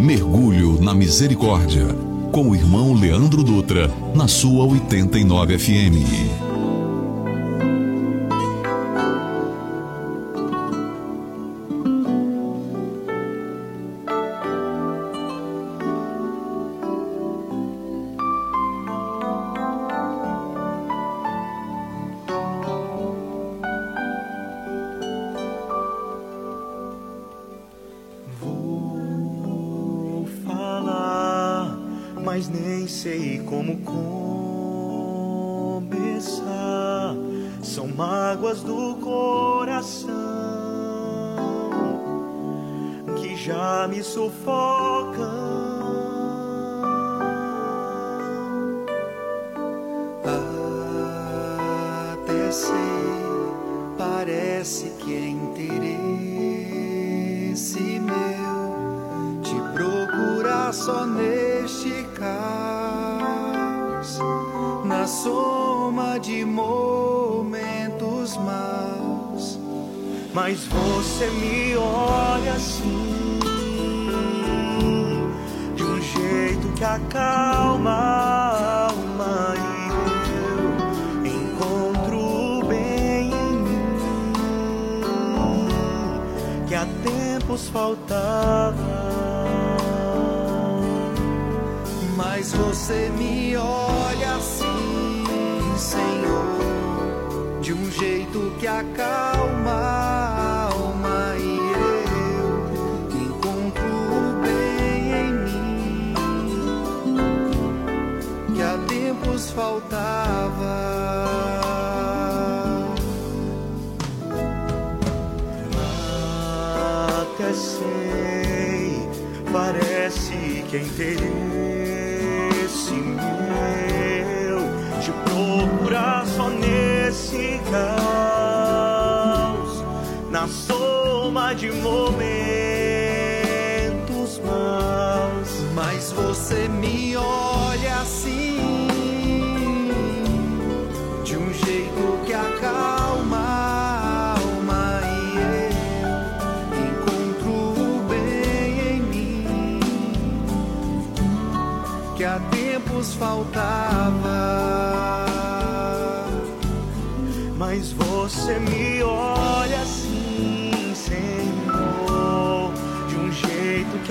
Mergulho na Misericórdia, com o irmão Leandro Dutra, na sua 89 FM. Mas você me olha assim de um jeito que acalma que é interesse meu te procurar só nesse caos, na soma de momentos maus. Mas você me olha.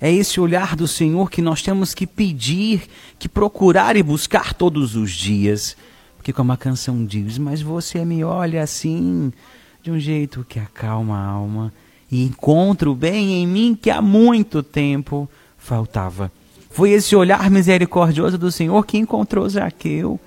É esse olhar do Senhor que nós temos que pedir, que procurar e buscar todos os dias. Porque, como a canção diz, mas você me olha assim, de um jeito que acalma a alma, e encontra o bem em mim que há muito tempo faltava. Foi esse olhar misericordioso do Senhor que encontrou Zaqueu.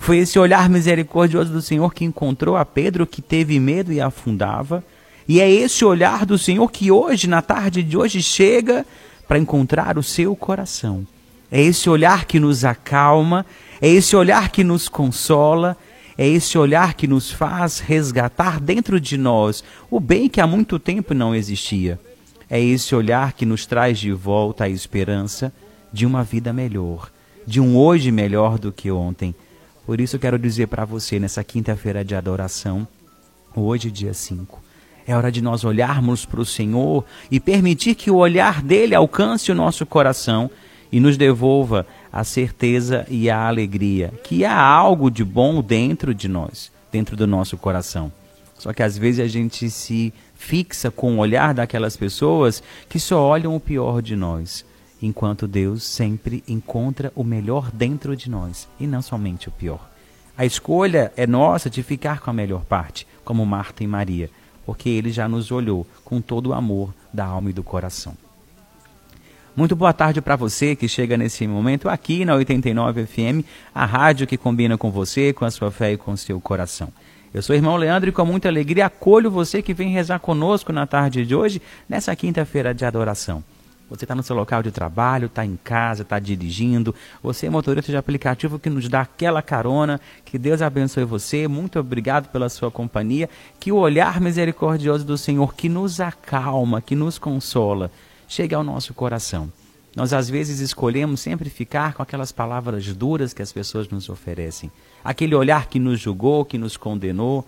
Foi esse olhar misericordioso do Senhor que encontrou a Pedro que teve medo e afundava. E é esse olhar do Senhor que hoje, na tarde de hoje, chega para encontrar o seu coração. É esse olhar que nos acalma, é esse olhar que nos consola, é esse olhar que nos faz resgatar dentro de nós o bem que há muito tempo não existia. É esse olhar que nos traz de volta a esperança de uma vida melhor, de um hoje melhor do que ontem. Por isso quero dizer para você nessa quinta-feira de adoração, hoje dia 5, é hora de nós olharmos para o Senhor e permitir que o olhar dele alcance o nosso coração e nos devolva a certeza e a alegria que há algo de bom dentro de nós, dentro do nosso coração. Só que às vezes a gente se fixa com o olhar daquelas pessoas que só olham o pior de nós, enquanto Deus sempre encontra o melhor dentro de nós e não somente o pior. A escolha é nossa de ficar com a melhor parte, como Marta e Maria porque ele já nos olhou com todo o amor da alma e do coração. Muito boa tarde para você que chega nesse momento aqui na 89 FM, a rádio que combina com você, com a sua fé e com o seu coração. Eu sou o irmão Leandro e com muita alegria acolho você que vem rezar conosco na tarde de hoje, nessa quinta-feira de adoração. Você está no seu local de trabalho, está em casa, está dirigindo. Você é motorista de aplicativo que nos dá aquela carona. Que Deus abençoe você. Muito obrigado pela sua companhia. Que o olhar misericordioso do Senhor, que nos acalma, que nos consola, chegue ao nosso coração. Nós às vezes escolhemos sempre ficar com aquelas palavras duras que as pessoas nos oferecem. Aquele olhar que nos julgou, que nos condenou.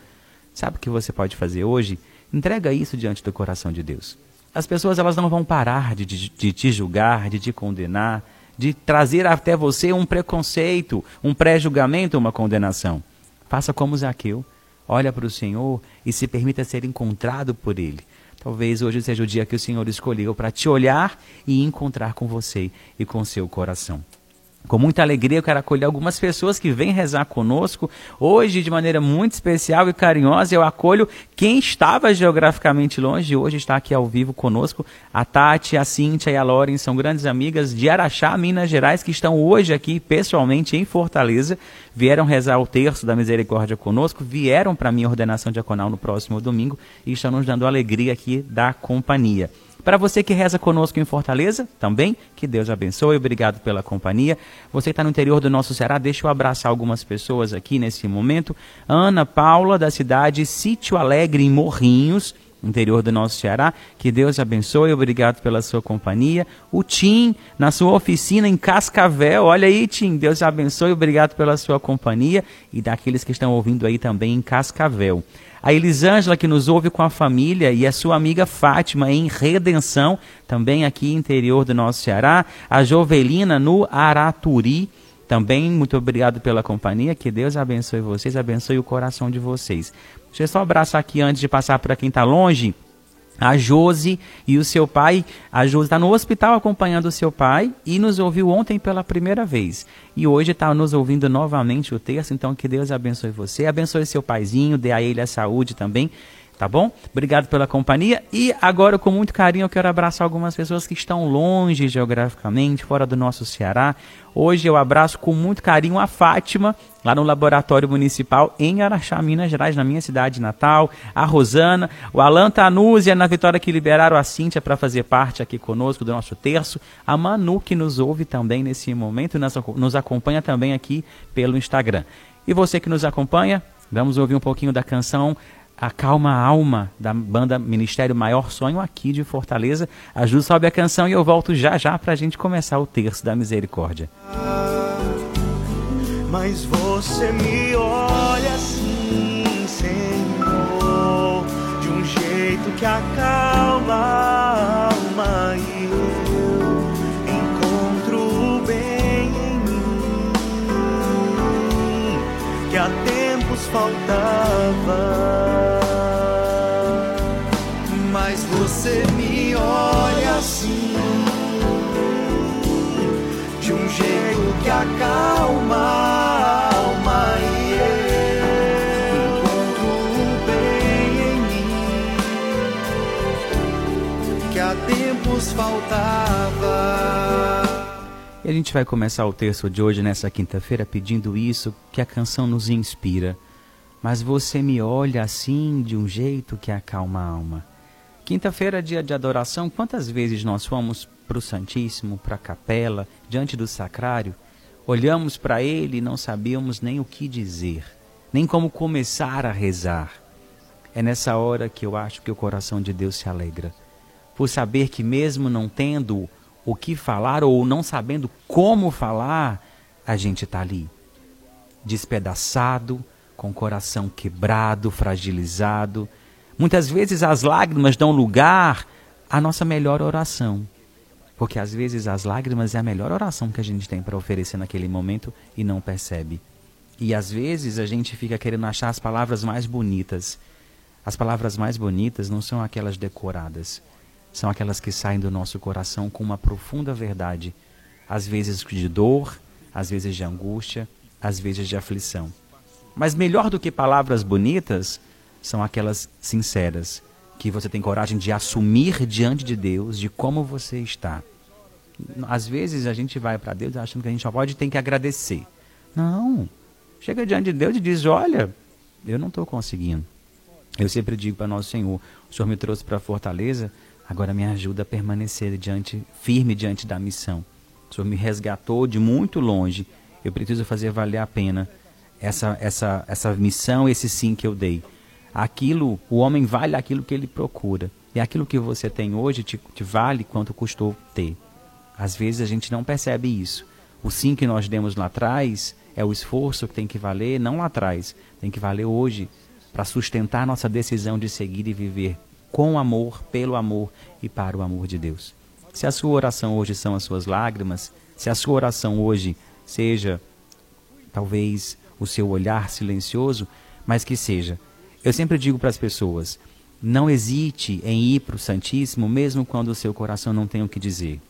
Sabe o que você pode fazer hoje? Entrega isso diante do coração de Deus. As pessoas elas não vão parar de, de, de te julgar, de te condenar, de trazer até você um preconceito, um pré-julgamento, uma condenação. Faça como Zaqueu. Olha para o Senhor e se permita ser encontrado por Ele. Talvez hoje seja o dia que o Senhor escolheu para te olhar e encontrar com você e com seu coração. Com muita alegria, eu quero acolher algumas pessoas que vêm rezar conosco. Hoje, de maneira muito especial e carinhosa, eu acolho quem estava geograficamente longe e hoje está aqui ao vivo conosco. A Tati, a Cíntia e a Loren são grandes amigas de Araxá, Minas Gerais, que estão hoje aqui pessoalmente em Fortaleza. Vieram rezar o terço da misericórdia conosco, vieram para a minha ordenação diaconal no próximo domingo e estão nos dando alegria aqui da companhia. Para você que reza conosco em Fortaleza, também, que Deus abençoe, obrigado pela companhia. Você está no interior do nosso Ceará, deixa eu abraçar algumas pessoas aqui nesse momento. Ana Paula, da cidade Sítio Alegre, em Morrinhos, interior do nosso Ceará. Que Deus abençoe, obrigado pela sua companhia. O Tim, na sua oficina em Cascavel, olha aí, Tim, Deus abençoe, obrigado pela sua companhia. E daqueles que estão ouvindo aí também em Cascavel. A Elisângela, que nos ouve com a família, e a sua amiga Fátima, em Redenção, também aqui interior do nosso Ceará. A Jovelina, no Araturi. Também muito obrigado pela companhia. Que Deus abençoe vocês, abençoe o coração de vocês. Deixa eu só abraçar aqui antes de passar para quem está longe a Josi e o seu pai. A Josi está no hospital acompanhando o seu pai e nos ouviu ontem pela primeira vez. E hoje está nos ouvindo novamente o terço. Então que Deus abençoe você, abençoe seu paizinho, dê a ele a saúde também. Tá bom? Obrigado pela companhia. E agora, com muito carinho, eu quero abraçar algumas pessoas que estão longe geograficamente, fora do nosso Ceará. Hoje eu abraço com muito carinho a Fátima, lá no Laboratório Municipal em Araxá, Minas Gerais, na minha cidade natal. A Rosana, o Alan Tanúzia, na Vitória que liberaram a Cíntia para fazer parte aqui conosco do nosso terço. A Manu, que nos ouve também nesse momento, nos acompanha também aqui pelo Instagram. E você que nos acompanha, vamos ouvir um pouquinho da canção A Alma, da banda Ministério Maior Sonho, aqui de Fortaleza. A Ju sobe a canção e eu volto já já para a gente começar o terço da misericórdia. Mas você me olha assim, Senhor, de um jeito que acalma a alma gente vai começar o texto de hoje, nessa quinta-feira, pedindo isso, que a canção nos inspira. Mas você me olha assim, de um jeito que acalma a alma. Quinta-feira, dia de adoração, quantas vezes nós fomos para o Santíssimo, para a capela, diante do sacrário, olhamos para ele e não sabíamos nem o que dizer, nem como começar a rezar. É nessa hora que eu acho que o coração de Deus se alegra, por saber que, mesmo não tendo o que falar ou não sabendo como falar, a gente está ali, despedaçado, com o coração quebrado, fragilizado Muitas vezes as lágrimas dão lugar à nossa melhor oração. Porque às vezes as lágrimas é a melhor oração que a gente tem para oferecer naquele momento e não percebe. E às vezes a gente fica querendo achar as palavras mais bonitas. As palavras mais bonitas não são aquelas decoradas, são aquelas que saem do nosso coração com uma profunda verdade, às vezes de dor, às vezes de angústia, às vezes de aflição. Mas melhor do que palavras bonitas são aquelas sinceras, que você tem coragem de assumir diante de Deus de como você está. Às vezes a gente vai para Deus achando que a gente só pode tem que agradecer. Não. Chega diante de Deus e diz: Olha, eu não estou conseguindo. Eu sempre digo para nosso Senhor: O Senhor me trouxe para Fortaleza, agora me ajuda a permanecer diante, firme diante da missão. O Senhor me resgatou de muito longe. Eu preciso fazer valer a pena essa, essa, essa missão, esse sim que eu dei. Aquilo, o homem vale aquilo que ele procura. E aquilo que você tem hoje te, te vale quanto custou ter. Às vezes a gente não percebe isso. O sim que nós demos lá atrás é o esforço que tem que valer, não lá atrás, tem que valer hoje para sustentar nossa decisão de seguir e viver com amor, pelo amor e para o amor de Deus. Se a sua oração hoje são as suas lágrimas, se a sua oração hoje seja talvez o seu olhar silencioso, mas que seja. Eu sempre digo para as pessoas: não hesite em ir para o Santíssimo, mesmo quando o seu coração não tem o que dizer.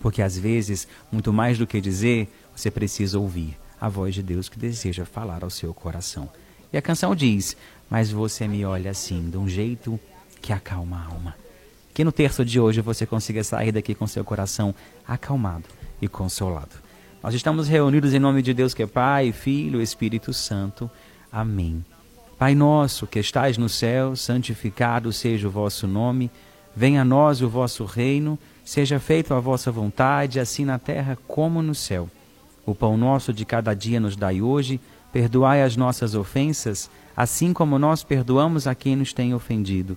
Porque às vezes, muito mais do que dizer, você precisa ouvir a voz de Deus que deseja falar ao seu coração. E a canção diz: Mas você me olha assim, de um jeito que acalma a alma. Que no terço de hoje você consiga sair daqui com seu coração acalmado e consolado. Nós estamos reunidos em nome de Deus que é Pai, Filho Espírito Santo. Amém. Pai nosso que estais no céu, santificado seja o vosso nome. Venha a nós o vosso reino. Seja feita a vossa vontade, assim na terra como no céu. O pão nosso de cada dia nos dai hoje. Perdoai as nossas ofensas, assim como nós perdoamos a quem nos tem ofendido.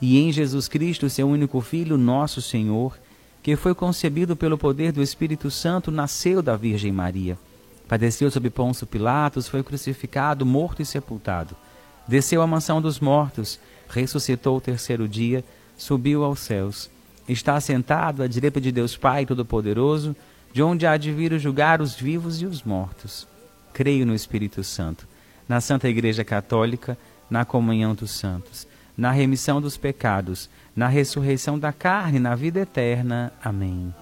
e em Jesus Cristo, seu único Filho, nosso Senhor, que foi concebido pelo poder do Espírito Santo, nasceu da Virgem Maria. Padeceu sob Pôncio Pilatos, foi crucificado, morto e sepultado. Desceu à mansão dos mortos, ressuscitou o terceiro dia, subiu aos céus está assentado à direita de Deus Pai Todo-Poderoso, de onde há de vir julgar os vivos e os mortos. Creio no Espírito Santo, na Santa Igreja Católica, na comunhão dos santos, na remissão dos pecados, na ressurreição da carne, na vida eterna. Amém.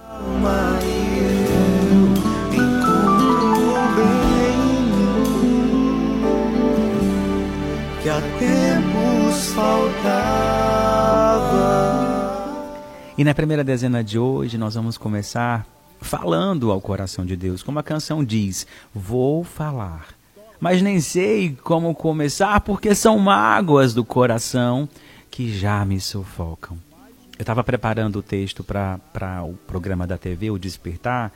Que há tempos faltava. E na primeira dezena de hoje nós vamos começar falando ao coração de Deus, como a canção diz: Vou falar, mas nem sei como começar porque são mágoas do coração que já me sufocam. Eu estava preparando o texto para o programa da TV, o Despertar,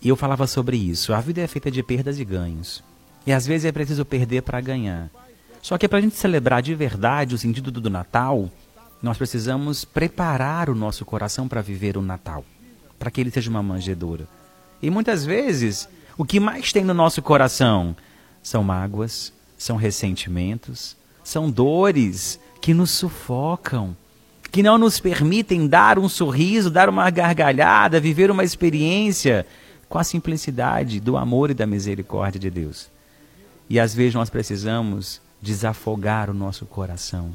e eu falava sobre isso. A vida é feita de perdas e ganhos. E às vezes é preciso perder para ganhar. Só que para a gente celebrar de verdade o sentido do Natal, nós precisamos preparar o nosso coração para viver o Natal, para que ele seja uma manjedoura. E muitas vezes, o que mais tem no nosso coração são mágoas, são ressentimentos, são dores que nos sufocam, que não nos permitem dar um sorriso, dar uma gargalhada, viver uma experiência com a simplicidade do amor e da misericórdia de Deus. E às vezes nós precisamos desafogar o nosso coração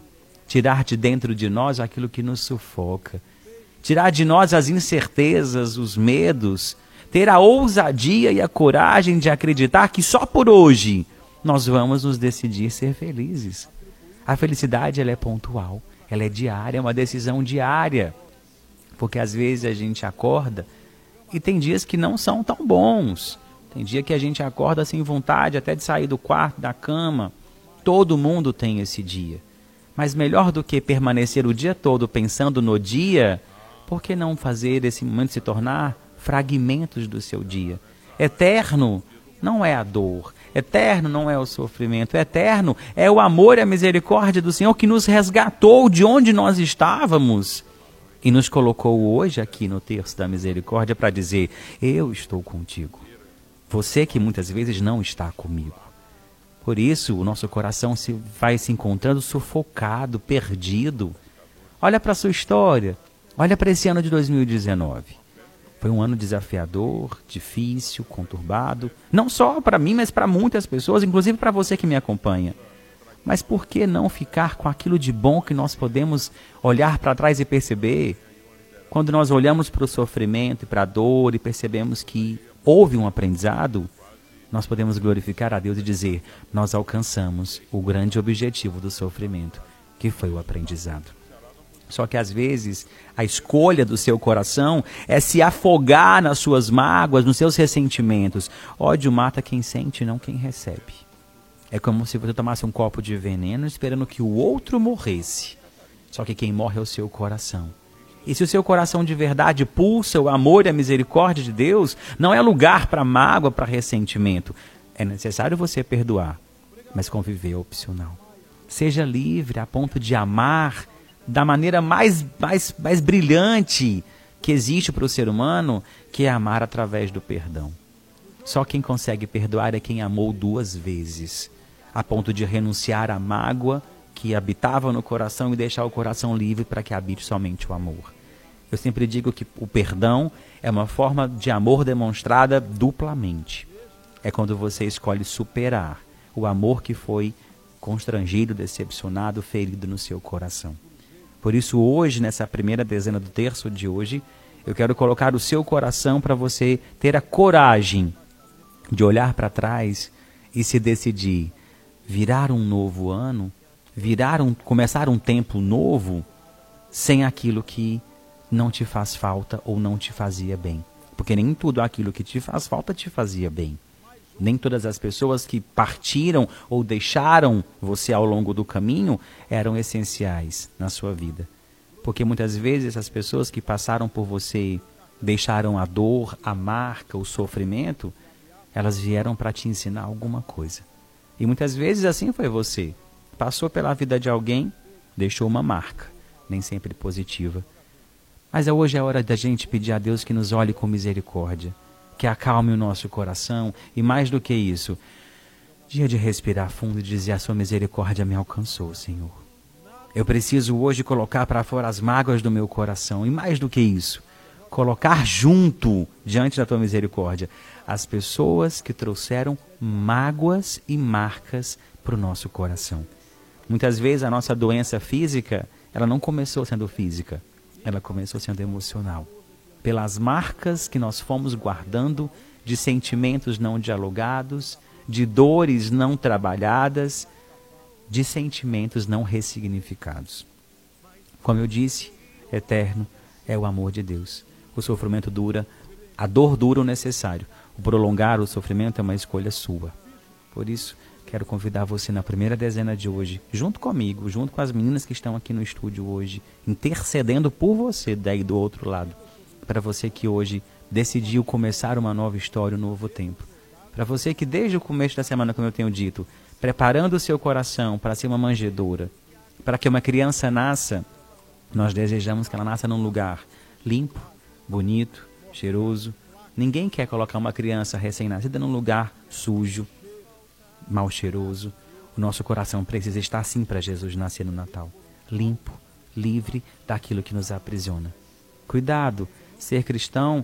tirar de dentro de nós aquilo que nos sufoca, tirar de nós as incertezas, os medos, ter a ousadia e a coragem de acreditar que só por hoje nós vamos nos decidir ser felizes. A felicidade ela é pontual, ela é diária, é uma decisão diária. Porque às vezes a gente acorda e tem dias que não são tão bons. Tem dia que a gente acorda sem vontade até de sair do quarto, da cama. Todo mundo tem esse dia. Mas melhor do que permanecer o dia todo pensando no dia, por que não fazer esse momento se tornar fragmentos do seu dia? Eterno não é a dor, eterno não é o sofrimento, eterno é o amor e a misericórdia do Senhor que nos resgatou de onde nós estávamos e nos colocou hoje aqui no terço da misericórdia para dizer: Eu estou contigo. Você que muitas vezes não está comigo. Por isso, o nosso coração se vai se encontrando sufocado, perdido. Olha para a sua história. Olha para esse ano de 2019. Foi um ano desafiador, difícil, conturbado, não só para mim, mas para muitas pessoas, inclusive para você que me acompanha. Mas por que não ficar com aquilo de bom que nós podemos olhar para trás e perceber? Quando nós olhamos para o sofrimento e para a dor e percebemos que houve um aprendizado, nós podemos glorificar a Deus e dizer: nós alcançamos o grande objetivo do sofrimento, que foi o aprendizado. Só que às vezes a escolha do seu coração é se afogar nas suas mágoas, nos seus ressentimentos. Ódio mata quem sente, não quem recebe. É como se você tomasse um copo de veneno esperando que o outro morresse. Só que quem morre é o seu coração. E se o seu coração de verdade pulsa o amor e a misericórdia de Deus, não é lugar para mágoa, para ressentimento. É necessário você perdoar, mas conviver é opcional. Seja livre a ponto de amar da maneira mais, mais, mais brilhante que existe para o ser humano, que é amar através do perdão. Só quem consegue perdoar é quem amou duas vezes, a ponto de renunciar à mágoa que habitava no coração e deixar o coração livre para que habite somente o amor. Eu sempre digo que o perdão é uma forma de amor demonstrada duplamente. É quando você escolhe superar o amor que foi constrangido, decepcionado, ferido no seu coração. Por isso, hoje, nessa primeira dezena do terço de hoje, eu quero colocar o seu coração para você ter a coragem de olhar para trás e se decidir virar um novo ano, virar um, começar um tempo novo sem aquilo que não te faz falta ou não te fazia bem. Porque nem tudo aquilo que te faz falta te fazia bem. Nem todas as pessoas que partiram ou deixaram você ao longo do caminho eram essenciais na sua vida. Porque muitas vezes as pessoas que passaram por você deixaram a dor, a marca, o sofrimento, elas vieram para te ensinar alguma coisa. E muitas vezes assim foi você. Passou pela vida de alguém, deixou uma marca, nem sempre positiva. Mas hoje é hora da gente pedir a Deus que nos olhe com misericórdia que acalme o nosso coração e mais do que isso, dia de respirar fundo e dizer: A sua misericórdia me alcançou, Senhor. Eu preciso hoje colocar para fora as mágoas do meu coração e mais do que isso, colocar junto, diante da tua misericórdia, as pessoas que trouxeram mágoas e marcas para o nosso coração. Muitas vezes a nossa doença física, ela não começou sendo física, ela começou sendo emocional pelas marcas que nós fomos guardando de sentimentos não dialogados, de dores não trabalhadas, de sentimentos não ressignificados. Como eu disse, eterno é o amor de Deus. O sofrimento dura, a dor dura o necessário. O prolongar o sofrimento é uma escolha sua. Por isso, quero convidar você na primeira dezena de hoje, junto comigo, junto com as meninas que estão aqui no estúdio hoje, intercedendo por você daí do outro lado para você que hoje decidiu começar uma nova história, um novo tempo. Para você que desde o começo da semana, como eu tenho dito, preparando o seu coração para ser uma manjedoura, para que uma criança nasça, nós desejamos que ela nasça num lugar limpo, bonito, cheiroso. Ninguém quer colocar uma criança recém-nascida num lugar sujo, mal cheiroso. O nosso coração precisa estar assim para Jesus nascer no Natal, limpo, livre daquilo que nos aprisiona. Cuidado Ser cristão,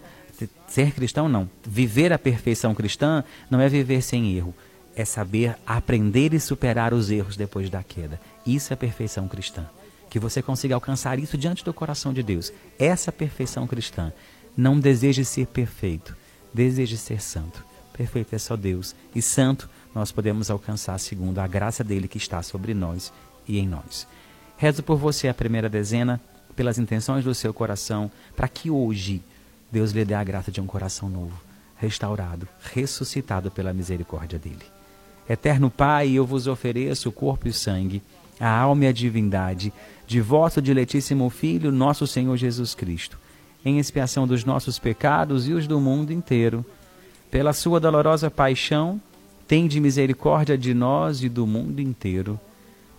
ser cristão não, viver a perfeição cristã não é viver sem erro, é saber aprender e superar os erros depois da queda. Isso é perfeição cristã. Que você consiga alcançar isso diante do coração de Deus. Essa perfeição cristã. Não deseje ser perfeito, deseje ser santo. Perfeito é só Deus. E santo nós podemos alcançar segundo a graça dele que está sobre nós e em nós. Rezo por você a primeira dezena pelas intenções do seu coração, para que hoje Deus lhe dê a graça de um coração novo, restaurado, ressuscitado pela misericórdia dele. Eterno Pai, eu vos ofereço o corpo e o sangue, a alma e a divindade de vosso diletíssimo Filho, nosso Senhor Jesus Cristo, em expiação dos nossos pecados e os do mundo inteiro. Pela sua dolorosa paixão, tende misericórdia de nós e do mundo inteiro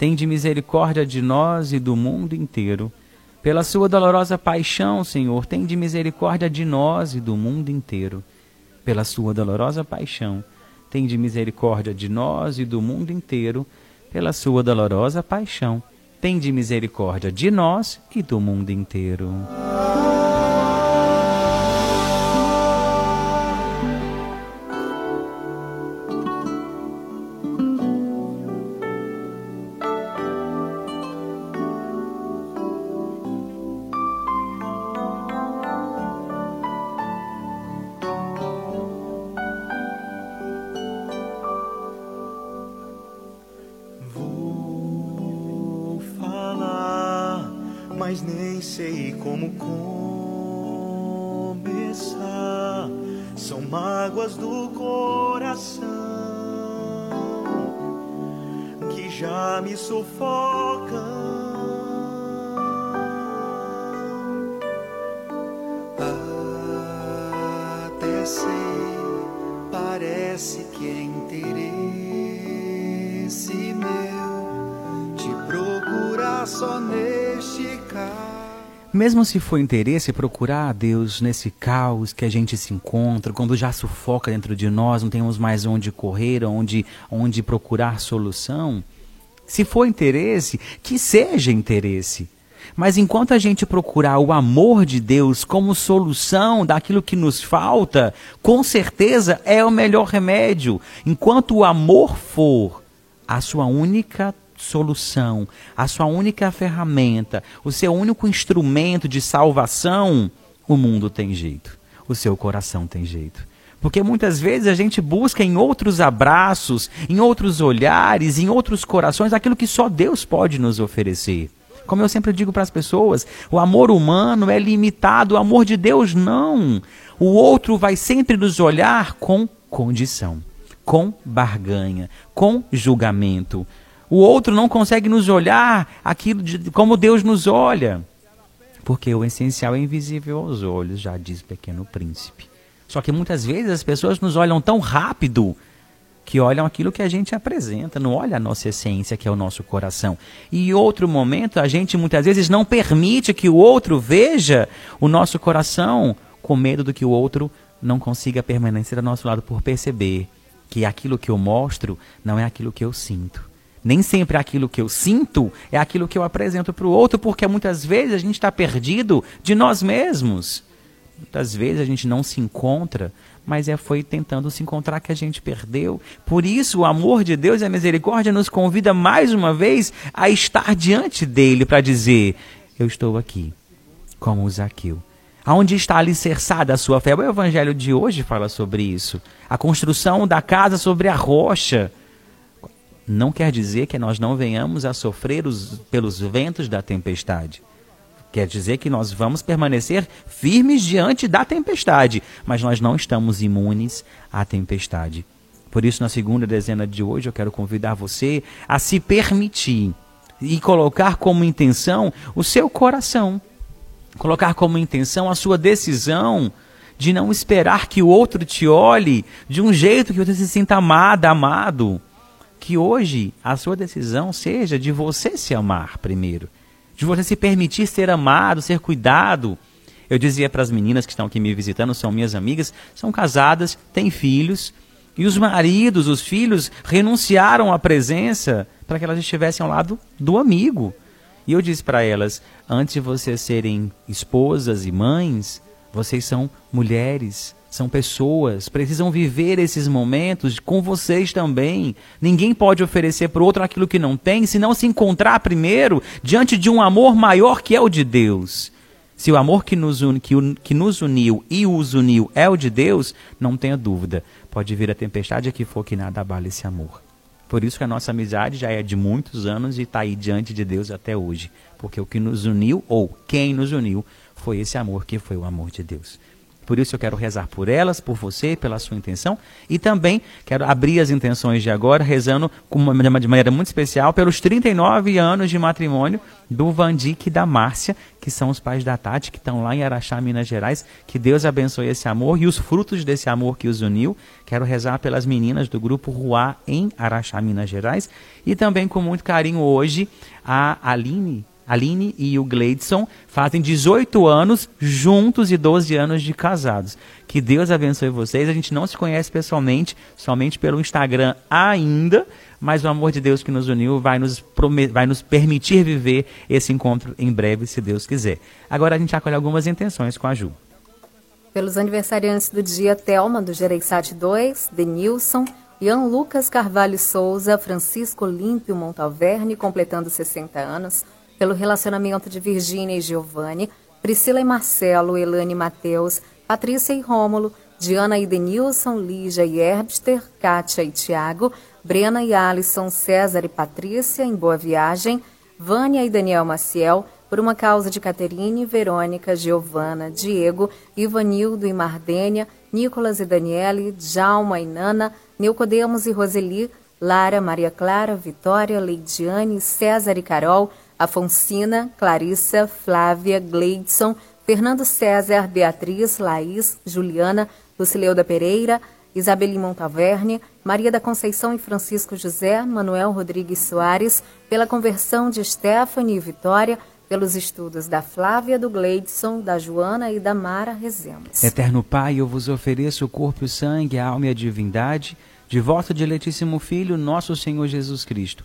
tem de misericórdia de nós e do mundo inteiro. Pela sua dolorosa paixão, Senhor, tem de misericórdia de nós e do mundo inteiro. Pela sua dolorosa paixão, tem de misericórdia de nós e do mundo inteiro. Pela sua dolorosa paixão, tem de misericórdia de nós e do mundo inteiro. Como começar. São mágoas do coração que já me sufocam. Mesmo se for interesse procurar a Deus nesse caos que a gente se encontra, quando já sufoca dentro de nós, não temos mais onde correr, onde, onde procurar solução, se for interesse, que seja interesse. Mas enquanto a gente procurar o amor de Deus como solução daquilo que nos falta, com certeza é o melhor remédio. Enquanto o amor for a sua única solução, a sua única ferramenta, o seu único instrumento de salvação, o mundo tem jeito, o seu coração tem jeito. Porque muitas vezes a gente busca em outros abraços, em outros olhares, em outros corações, aquilo que só Deus pode nos oferecer. Como eu sempre digo para as pessoas, o amor humano é limitado, o amor de Deus não. O outro vai sempre nos olhar com condição, com barganha, com julgamento. O outro não consegue nos olhar aquilo de, como Deus nos olha. Porque o essencial é invisível aos olhos, já diz o pequeno príncipe. Só que muitas vezes as pessoas nos olham tão rápido que olham aquilo que a gente apresenta, não olha a nossa essência, que é o nosso coração. E outro momento, a gente muitas vezes não permite que o outro veja o nosso coração, com medo do que o outro não consiga permanecer ao nosso lado por perceber que aquilo que eu mostro não é aquilo que eu sinto. Nem sempre aquilo que eu sinto é aquilo que eu apresento para o outro, porque muitas vezes a gente está perdido de nós mesmos. Muitas vezes a gente não se encontra, mas é foi tentando se encontrar que a gente perdeu. Por isso, o amor de Deus e a misericórdia nos convida mais uma vez a estar diante dele para dizer: Eu estou aqui, como o Zaqueu. Aonde está alicerçada a sua fé? O evangelho de hoje fala sobre isso. A construção da casa sobre a rocha não quer dizer que nós não venhamos a sofrer os, pelos ventos da tempestade. Quer dizer que nós vamos permanecer firmes diante da tempestade, mas nós não estamos imunes à tempestade. Por isso, na segunda dezena de hoje, eu quero convidar você a se permitir e colocar como intenção o seu coração, colocar como intenção a sua decisão de não esperar que o outro te olhe de um jeito que você se sinta amada, amado que hoje a sua decisão seja de você se amar primeiro, de você se permitir ser amado, ser cuidado. Eu dizia para as meninas que estão aqui me visitando, são minhas amigas, são casadas, têm filhos, e os maridos, os filhos, renunciaram à presença para que elas estivessem ao lado do amigo. E eu disse para elas: antes de vocês serem esposas e mães, vocês são mulheres, são pessoas, precisam viver esses momentos com vocês também. Ninguém pode oferecer para o outro aquilo que não tem, se não se encontrar primeiro diante de um amor maior que é o de Deus. Se o amor que nos, que, que nos uniu e os uniu é o de Deus, não tenha dúvida, pode vir a tempestade que for que nada abale esse amor. Por isso que a nossa amizade já é de muitos anos e está aí diante de Deus até hoje. Porque o que nos uniu, ou quem nos uniu, foi esse amor que foi o amor de Deus. Por isso eu quero rezar por elas, por você, pela sua intenção. E também quero abrir as intenções de agora, rezando de maneira muito especial pelos 39 anos de matrimônio do Vandic e da Márcia, que são os pais da Tati, que estão lá em Araxá, Minas Gerais. Que Deus abençoe esse amor e os frutos desse amor que os uniu. Quero rezar pelas meninas do grupo Ruá em Araxá, Minas Gerais. E também com muito carinho hoje a Aline Aline e o Gleidson fazem 18 anos juntos e 12 anos de casados. Que Deus abençoe vocês. A gente não se conhece pessoalmente, somente pelo Instagram ainda, mas o amor de Deus que nos uniu vai nos, vai nos permitir viver esse encontro em breve, se Deus quiser. Agora a gente acolhe algumas intenções com a Ju. Pelos aniversariantes do dia, Thelma, do Gereissati 2, Denilson, Ian Lucas Carvalho Souza, Francisco Olímpio Montalverne, completando 60 anos, pelo relacionamento de Virgínia e Giovanni, Priscila e Marcelo, Elane e Mateus, Patrícia e Rômulo, Diana e Denilson, Lígia e Herbster, Kátia e Tiago, Brena e Alisson, César e Patrícia, em Boa Viagem, Vânia e Daniel Maciel, por uma causa de Caterine, Verônica, Giovana, Diego, Ivanildo e Mardênia, Nicolas e Daniele, Djalma e Nana, Neucodemos e Roseli, Lara, Maria Clara, Vitória, Leidiane, César e Carol, Afonsina, Clarissa, Flávia, Gleidson, Fernando César, Beatriz, Laís, Juliana, Lucileuda Pereira, Isabeli Montaverne, Maria da Conceição e Francisco José, Manuel Rodrigues Soares, pela conversão de Stephanie e Vitória, pelos estudos da Flávia, do Gleidson, da Joana e da Mara Rezemos. Eterno Pai, eu vos ofereço o corpo e o sangue, a alma e a divindade de vosso diletíssimo Filho, nosso Senhor Jesus Cristo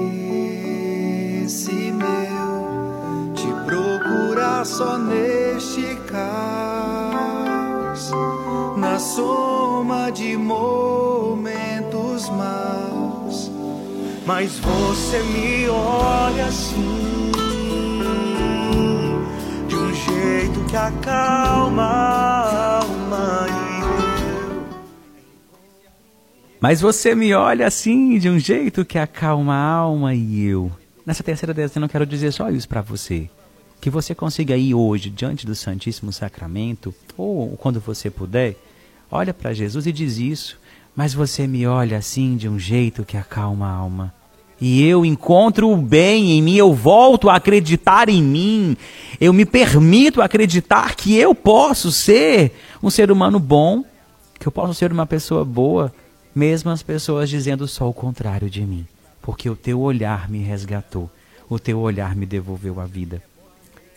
Só neste caos, na soma de momentos maus. Mas você me olha assim, de um jeito que acalma a alma. Mas você me olha assim, de um jeito que acalma a alma e eu. Nessa terceira dezena eu não quero dizer só isso para você que você consiga ir hoje diante do Santíssimo Sacramento, ou quando você puder, olha para Jesus e diz isso, mas você me olha assim de um jeito que acalma a alma. E eu encontro o bem em mim, eu volto a acreditar em mim, eu me permito acreditar que eu posso ser um ser humano bom, que eu posso ser uma pessoa boa, mesmo as pessoas dizendo só o contrário de mim, porque o teu olhar me resgatou, o teu olhar me devolveu a vida.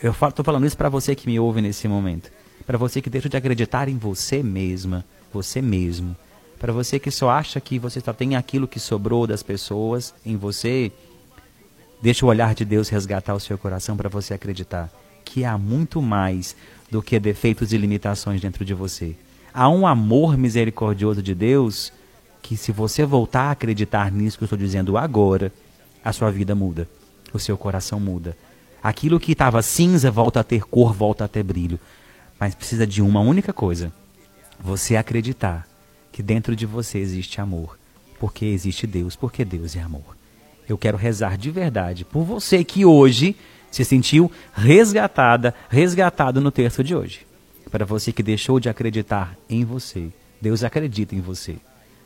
Eu estou falando isso para você que me ouve nesse momento. Para você que deixa de acreditar em você mesma, você mesmo. Para você que só acha que você só tem aquilo que sobrou das pessoas em você, deixa o olhar de Deus resgatar o seu coração para você acreditar que há muito mais do que defeitos e limitações dentro de você. Há um amor misericordioso de Deus que, se você voltar a acreditar nisso que eu estou dizendo agora, a sua vida muda, o seu coração muda. Aquilo que estava cinza volta a ter cor, volta a ter brilho. Mas precisa de uma única coisa: você acreditar que dentro de você existe amor. Porque existe Deus, porque Deus é amor. Eu quero rezar de verdade por você que hoje se sentiu resgatada, resgatado no texto de hoje. Para você que deixou de acreditar em você. Deus acredita em você.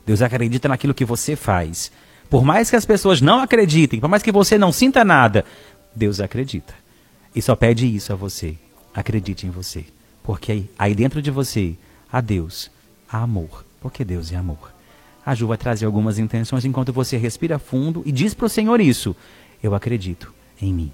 Deus acredita naquilo que você faz. Por mais que as pessoas não acreditem, por mais que você não sinta nada, Deus acredita. E só pede isso a você. Acredite em você. Porque aí, aí dentro de você há Deus amor, porque Deus é amor. A Ju vai trazer algumas intenções enquanto você respira fundo e diz para o Senhor isso. Eu acredito em mim.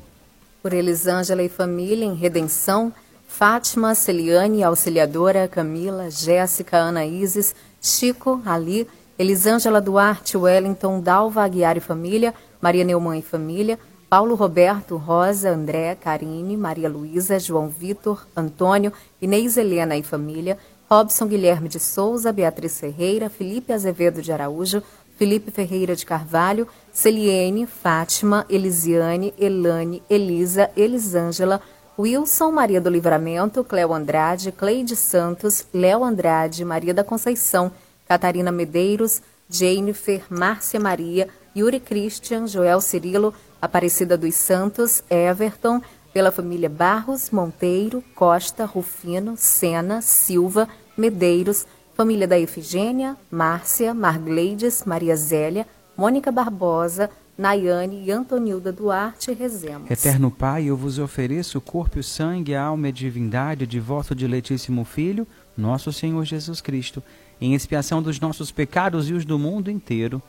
Por Elisângela e família em redenção, Fátima, Celiane, Auxiliadora, Camila, Jéssica, Ana Isis, Chico, Ali, Elisângela Duarte, Wellington, Dalva Aguiar e família, Maria Neumann e família, Paulo Roberto, Rosa, André, Karine, Maria Luísa, João Vitor, Antônio, Inês Helena e família, Robson Guilherme de Souza, Beatriz Ferreira, Felipe Azevedo de Araújo, Felipe Ferreira de Carvalho, Celiene, Fátima, Elisiane, Elane, Elisa, Elisângela, Wilson, Maria do Livramento, Cléo Andrade, Cleide Santos, Léo Andrade, Maria da Conceição, Catarina Medeiros, Jennifer, Márcia Maria, Yuri Christian, Joel Cirilo, Aparecida dos Santos, Everton, pela família Barros, Monteiro, Costa, Rufino, Sena, Silva, Medeiros, família da Efigênia, Márcia, Margleides, Maria Zélia, Mônica Barbosa, Nayane e Antonilda Duarte, rezemos. Eterno Pai, eu vos ofereço o corpo e o sangue, a alma e a divindade de vosso diletíssimo Filho, nosso Senhor Jesus Cristo, em expiação dos nossos pecados e os do mundo inteiro.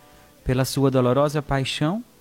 Pela sua dolorosa paixão,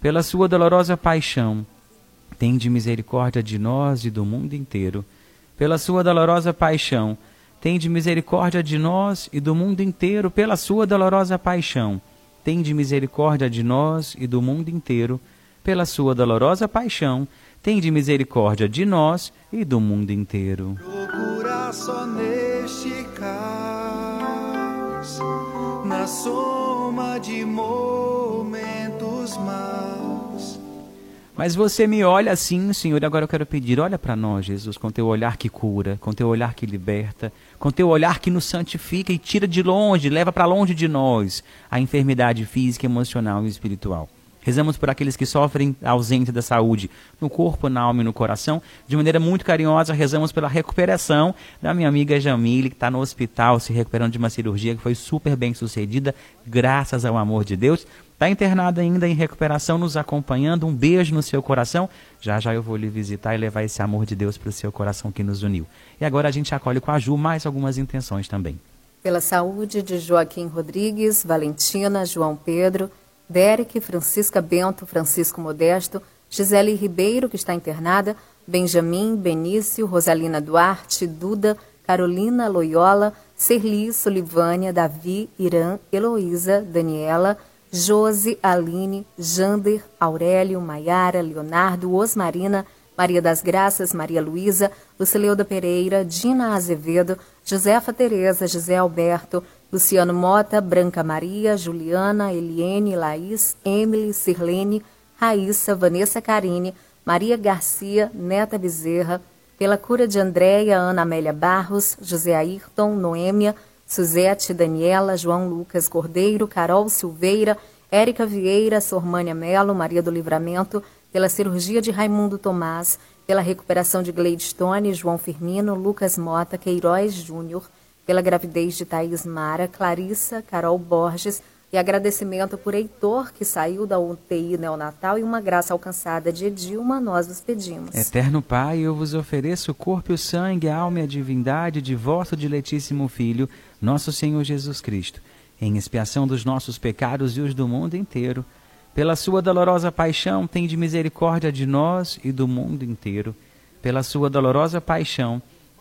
Pela sua dolorosa paixão, tem de misericórdia de nós e do mundo inteiro. Pela sua dolorosa paixão, tem de misericórdia de nós e do mundo inteiro. Pela sua dolorosa paixão, tende misericórdia de nós e do mundo inteiro, pela sua dolorosa paixão, tende misericórdia de nós e do mundo inteiro. Procura só neste cais, na soma de maus. Mas você me olha assim, Senhor, e agora eu quero pedir, olha para nós, Jesus, com teu olhar que cura, com teu olhar que liberta, com teu olhar que nos santifica e tira de longe, leva para longe de nós a enfermidade física, emocional e espiritual. Rezamos por aqueles que sofrem ausência da saúde no corpo, na alma e no coração. De maneira muito carinhosa, rezamos pela recuperação da minha amiga Jamile, que está no hospital se recuperando de uma cirurgia que foi super bem sucedida, graças ao amor de Deus. Está internada ainda em recuperação, nos acompanhando. Um beijo no seu coração. Já já eu vou lhe visitar e levar esse amor de Deus para o seu coração que nos uniu. E agora a gente acolhe com a Ju mais algumas intenções também. Pela saúde de Joaquim Rodrigues, Valentina, João Pedro, Derek, Francisca Bento, Francisco Modesto, Gisele Ribeiro, que está internada, Benjamin, Benício, Rosalina Duarte, Duda, Carolina Loyola, Serli, Solivânia, Davi, Irã, Heloísa, Daniela, Josi, Aline, Jander, Aurélio, Maiara, Leonardo, Osmarina, Maria das Graças, Maria Luísa, Lucileuda Pereira, Dina Azevedo, Josefa Tereza, José Alberto, Luciano Mota, Branca Maria, Juliana, Eliene, Laís, Emily, Sirlene, Raíssa, Vanessa Carine, Maria Garcia, Neta Bezerra, pela cura de Andréia, Ana Amélia Barros, José Ayrton, Noêmia, Suzete, Daniela, João Lucas Cordeiro, Carol Silveira, Érica Vieira, Sormânia Melo, Maria do Livramento, pela cirurgia de Raimundo Tomás, pela recuperação de Gladstone, João Firmino, Lucas Mota, Queiroz Júnior, pela gravidez de Thaís Mara, Clarissa, Carol Borges e agradecimento por Heitor, que saiu da UTI neonatal e uma graça alcançada de Edilma, nós vos pedimos. Eterno Pai, eu vos ofereço o corpo e o sangue, a alma e a divindade de vosso diletíssimo Filho, nosso Senhor Jesus Cristo, em expiação dos nossos pecados e os do mundo inteiro. Pela sua dolorosa paixão, tem de misericórdia de nós e do mundo inteiro. Pela sua dolorosa paixão,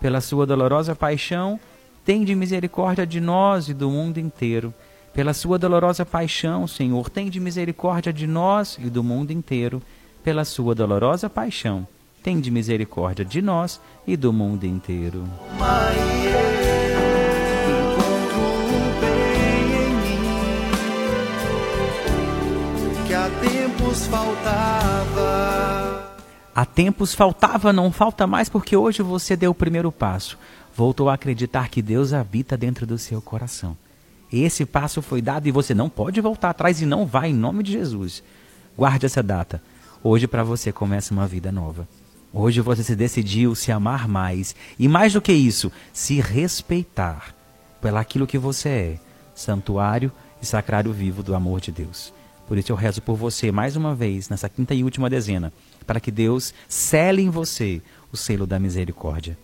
pela sua dolorosa paixão, tende misericórdia de nós e do mundo inteiro. Pela sua dolorosa paixão, Senhor, tem de misericórdia de nós e do mundo inteiro. Pela sua dolorosa paixão, tem de misericórdia de nós e do mundo inteiro. faltava. Há tempos faltava, não falta mais, porque hoje você deu o primeiro passo. Voltou a acreditar que Deus habita dentro do seu coração. Esse passo foi dado e você não pode voltar atrás e não vai em nome de Jesus. Guarde essa data. Hoje para você começa uma vida nova. Hoje você se decidiu se amar mais e mais do que isso, se respeitar pelo aquilo que você é, santuário e sacrário vivo do amor de Deus. Por isso eu rezo por você mais uma vez nessa quinta e última dezena, para que Deus cele em você o selo da misericórdia.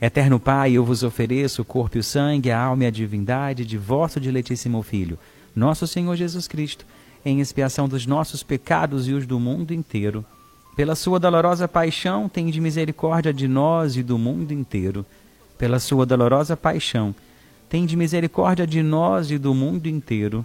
Eterno Pai, eu vos ofereço o corpo e o sangue, a alma e a divindade de vosso diletíssimo Filho, nosso Senhor Jesus Cristo, em expiação dos nossos pecados e os do mundo inteiro. Pela sua dolorosa paixão, tem de misericórdia de nós e do mundo inteiro. Pela sua dolorosa paixão, tem de misericórdia de nós e do mundo inteiro.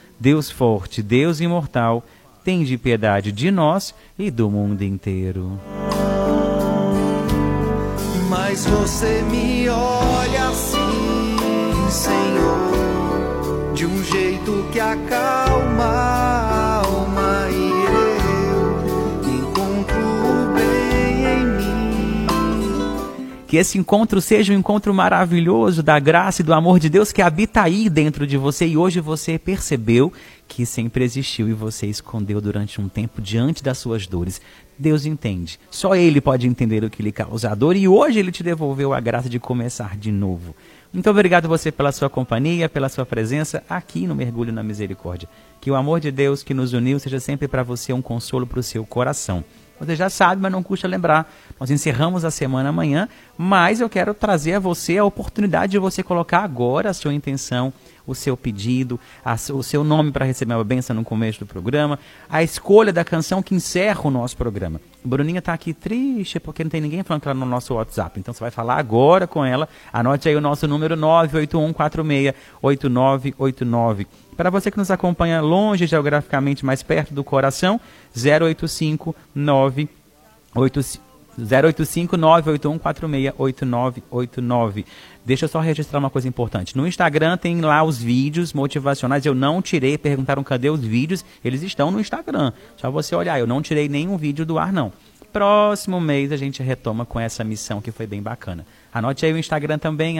Forte, Deus Imortal, tem de piedade de nós e do mundo inteiro. Mas você me olha assim, Senhor, de um jeito que acalma Que esse encontro seja um encontro maravilhoso da graça e do amor de Deus que habita aí dentro de você e hoje você percebeu que sempre existiu e você escondeu durante um tempo diante das suas dores. Deus entende. Só Ele pode entender o que lhe causa dor e hoje Ele te devolveu a graça de começar de novo. Muito obrigado você pela sua companhia, pela sua presença aqui no Mergulho na Misericórdia. Que o amor de Deus que nos uniu seja sempre para você um consolo para o seu coração. Você já sabe, mas não custa lembrar. Nós encerramos a semana amanhã, mas eu quero trazer a você a oportunidade de você colocar agora a sua intenção o seu pedido, a, o seu nome para receber uma benção no começo do programa, a escolha da canção que encerra o nosso programa. Bruninha está aqui triste porque não tem ninguém falando que ela no nosso WhatsApp. Então você vai falar agora com ela. Anote aí o nosso número 981468989. Para você que nos acompanha longe geograficamente, mais perto do coração, 085 985 085 981 468989. Deixa eu só registrar uma coisa importante. No Instagram tem lá os vídeos motivacionais. Eu não tirei, perguntaram cadê os vídeos. Eles estão no Instagram. Só você olhar. Eu não tirei nenhum vídeo do ar, não. Próximo mês a gente retoma com essa missão que foi bem bacana. Anote aí o Instagram também,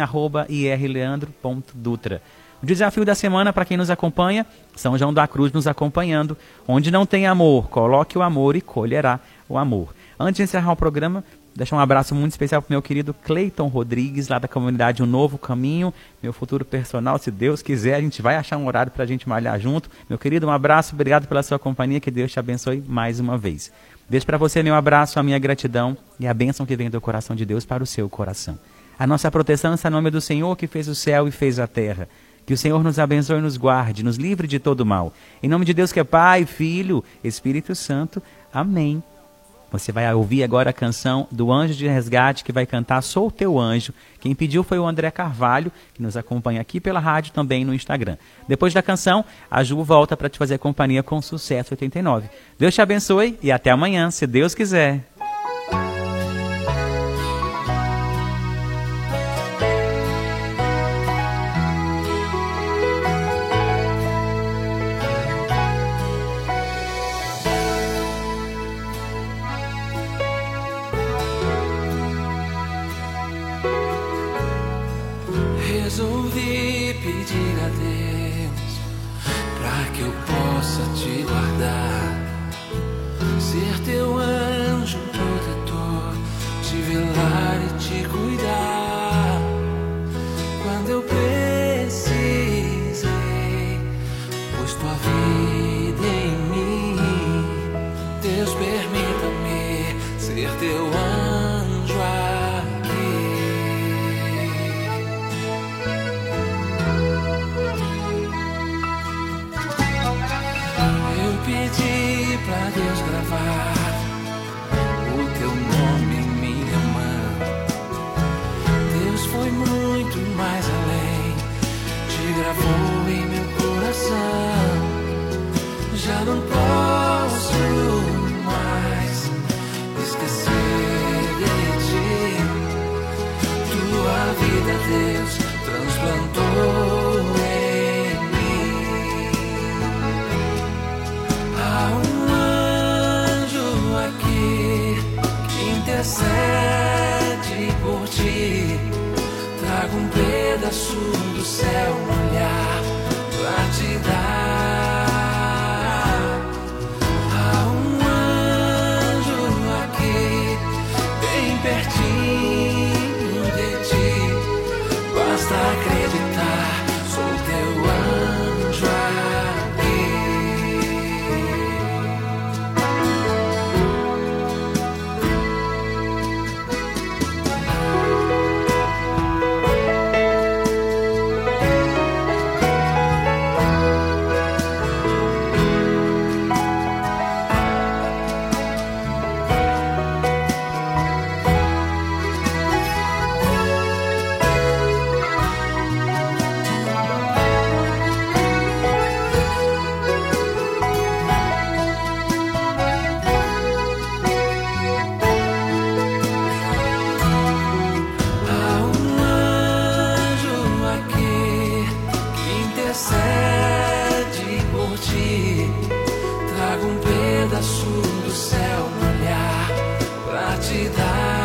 irleandro.dutra. O desafio da semana para quem nos acompanha, São João da Cruz nos acompanhando. Onde não tem amor, coloque o amor e colherá o amor. Antes de encerrar o programa, deixar um abraço muito especial para meu querido Cleiton Rodrigues, lá da comunidade Um Novo Caminho, meu futuro personal, se Deus quiser, a gente vai achar um horário para a gente malhar junto. Meu querido, um abraço, obrigado pela sua companhia, que Deus te abençoe mais uma vez. Deixo para você meu abraço, a minha gratidão e a bênção que vem do coração de Deus para o seu coração. A nossa proteção está no nome do Senhor que fez o céu e fez a terra. Que o Senhor nos abençoe e nos guarde, nos livre de todo mal. Em nome de Deus que é Pai, Filho, Espírito Santo. Amém. Você vai ouvir agora a canção do Anjo de Resgate que vai cantar Sou Teu Anjo. Quem pediu foi o André Carvalho, que nos acompanha aqui pela rádio também no Instagram. Depois da canção, a Ju volta para te fazer companhia com Sucesso 89. Deus te abençoe e até amanhã, se Deus quiser. pedaço do céu. life.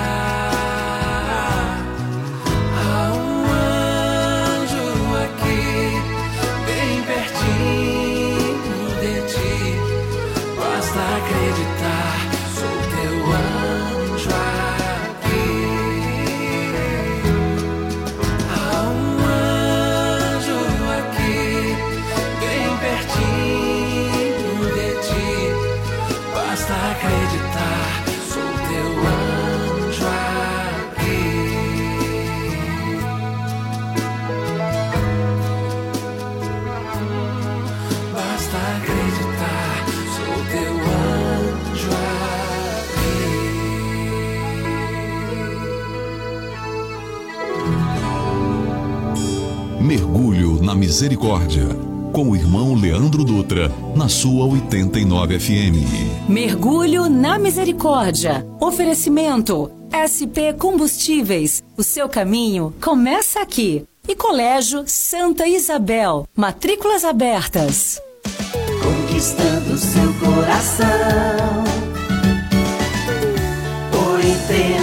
Misericórdia, com o irmão Leandro Dutra, na sua 89 FM. Mergulho na Misericórdia. Oferecimento: SP Combustíveis. O seu caminho começa aqui. E Colégio Santa Isabel. Matrículas abertas. Conquistando seu coração. Por entre